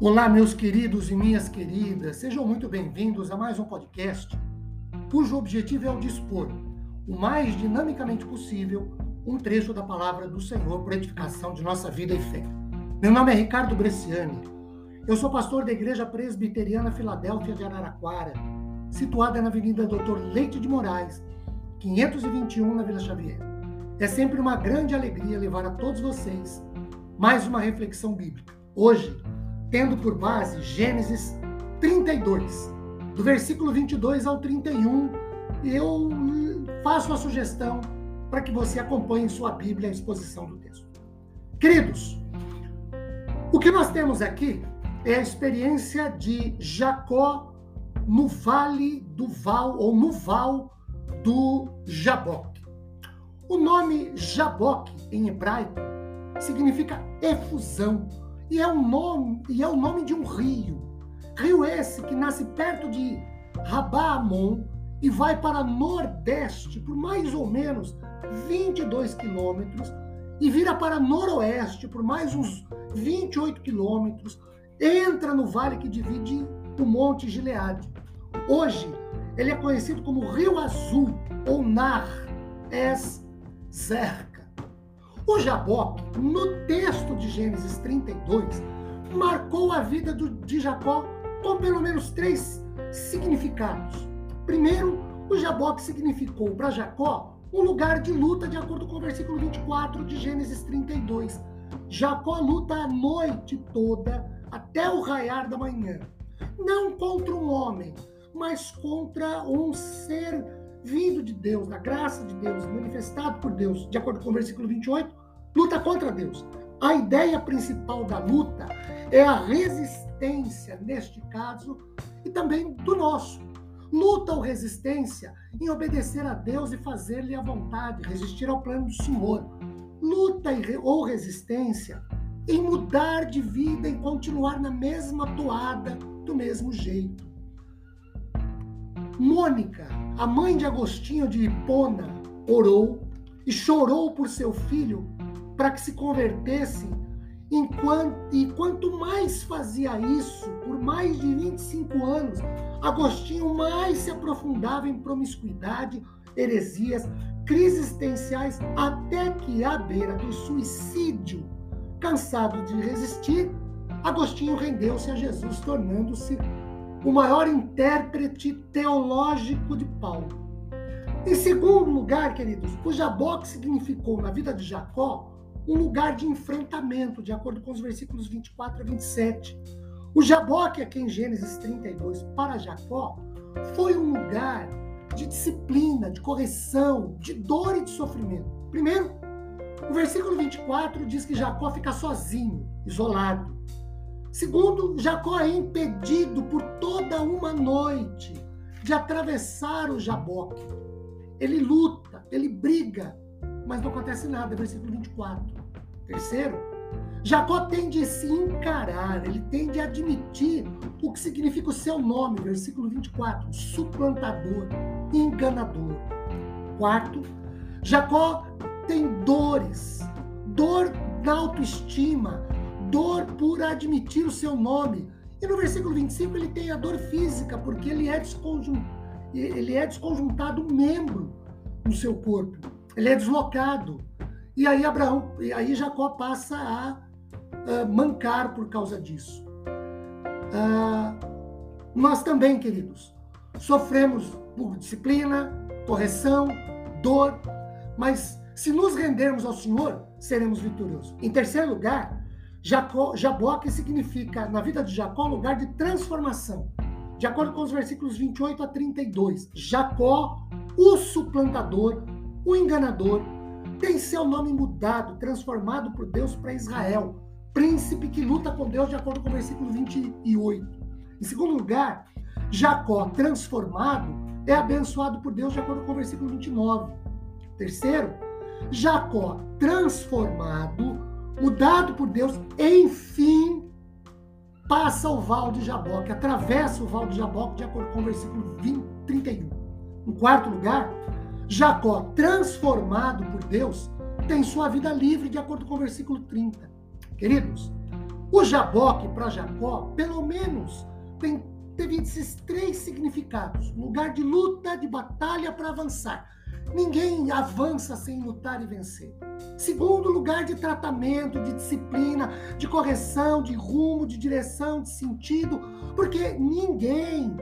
Olá, meus queridos e minhas queridas, sejam muito bem-vindos a mais um podcast, cujo objetivo é o dispor, o mais dinamicamente possível, um trecho da palavra do Senhor por edificação de nossa vida e fé. Meu nome é Ricardo Bresciani, eu sou pastor da Igreja Presbiteriana Filadélfia de Araraquara, situada na Avenida Doutor Leite de Moraes, 521, na Vila Xavier. É sempre uma grande alegria levar a todos vocês mais uma reflexão bíblica. Hoje, tendo por base Gênesis 32, do versículo 22 ao 31, eu faço a sugestão para que você acompanhe em sua Bíblia a exposição do texto. Queridos, o que nós temos aqui é a experiência de Jacó no vale do Val, ou no Val do Jaboque. O nome Jaboque, em hebraico, significa efusão e é o nome e é o nome de um rio. Rio esse que nasce perto de Rabamon e vai para nordeste por mais ou menos 22 quilômetros e vira para noroeste por mais uns 28 quilômetros, entra no vale que divide o Monte Gileade. Hoje, ele é conhecido como Rio Azul ou Nar Es Zer. O Jaboque, no texto de Gênesis 32, marcou a vida de Jacó com pelo menos três significados. Primeiro, o Jaboque significou para Jacó um lugar de luta, de acordo com o versículo 24 de Gênesis 32. Jacó luta a noite toda até o raiar da manhã, não contra um homem, mas contra um ser vindo de Deus, da graça de Deus, manifestado por Deus, de acordo com o versículo 28, luta contra Deus. A ideia principal da luta é a resistência, neste caso, e também do nosso. Luta ou resistência em obedecer a Deus e fazer-lhe a vontade, resistir ao plano do Senhor. Luta ou resistência em mudar de vida, em continuar na mesma toada, do mesmo jeito. Mônica, a mãe de Agostinho de Hipona, orou e chorou por seu filho para que se convertesse. Enquanto, e quanto mais fazia isso, por mais de 25 anos, Agostinho mais se aprofundava em promiscuidade, heresias, crises existenciais, até que, à beira do suicídio, cansado de resistir, Agostinho rendeu-se a Jesus, tornando-se o maior intérprete teológico de Paulo. Em segundo lugar, queridos, o Jaboque significou na vida de Jacó um lugar de enfrentamento, de acordo com os versículos 24 a 27. O Jaboque, aqui em Gênesis 32, para Jacó, foi um lugar de disciplina, de correção, de dor e de sofrimento. Primeiro, o versículo 24 diz que Jacó fica sozinho, isolado. Segundo, Jacó é impedido por toda uma noite de atravessar o Jaboque. Ele luta, ele briga, mas não acontece nada, versículo 24. Terceiro, Jacó tem de se encarar, ele tem de admitir o que significa o seu nome, versículo 24, suplantador, enganador. Quarto, Jacó tem dores, dor na autoestima, dor por admitir o seu nome. E no versículo 25 ele tem a dor física, porque ele é, desconjuntado, ele é desconjuntado um membro no seu corpo ele é deslocado. E aí Abraão, e aí Jacó passa a, a mancar por causa disso. Ah, nós também, queridos, sofremos por disciplina, correção, dor, mas se nos rendermos ao Senhor, seremos vitoriosos. Em terceiro lugar, Jacó, Jaboque significa, na vida de Jacó, lugar de transformação. De acordo com os versículos 28 a 32, Jacó, o suplantador, o enganador, tem seu nome mudado, transformado por Deus para Israel, príncipe que luta com Deus, de acordo com o versículo 28. Em segundo lugar, Jacó, transformado, é abençoado por Deus, de acordo com o versículo 29. Terceiro, Jacó, transformado, mudado por Deus, enfim, passa o val de Jaboque, atravessa o val de Jaboque, de acordo com o versículo 20, 31. Em quarto lugar, Jacó, transformado por Deus, tem sua vida livre, de acordo com o versículo 30. Queridos, O Jaboque para Jacó, pelo menos, tem, teve esses três significados: lugar de luta, de batalha para avançar. Ninguém avança sem lutar e vencer. Segundo, lugar de tratamento, de disciplina, de correção, de rumo, de direção, de sentido, porque ninguém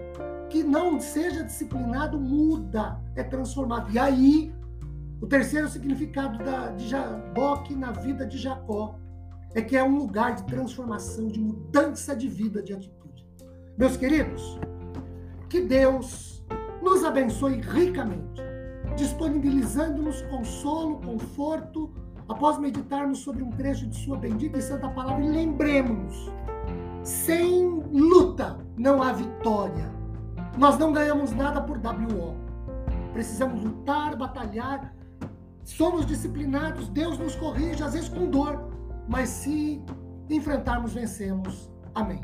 que não seja disciplinado muda, é transformado. E aí, o terceiro significado da, de Jaboque na vida de Jacó é que é um lugar de transformação, de mudança de vida, de atitude. Meus queridos, que Deus nos abençoe ricamente disponibilizando-nos consolo, conforto, após meditarmos sobre um trecho de Sua bendita e santa palavra. E lembremos-nos: sem luta não há vitória. Nós não ganhamos nada por WO. Precisamos lutar, batalhar. Somos disciplinados, Deus nos corrige, às vezes com dor, mas se enfrentarmos, vencemos. Amém.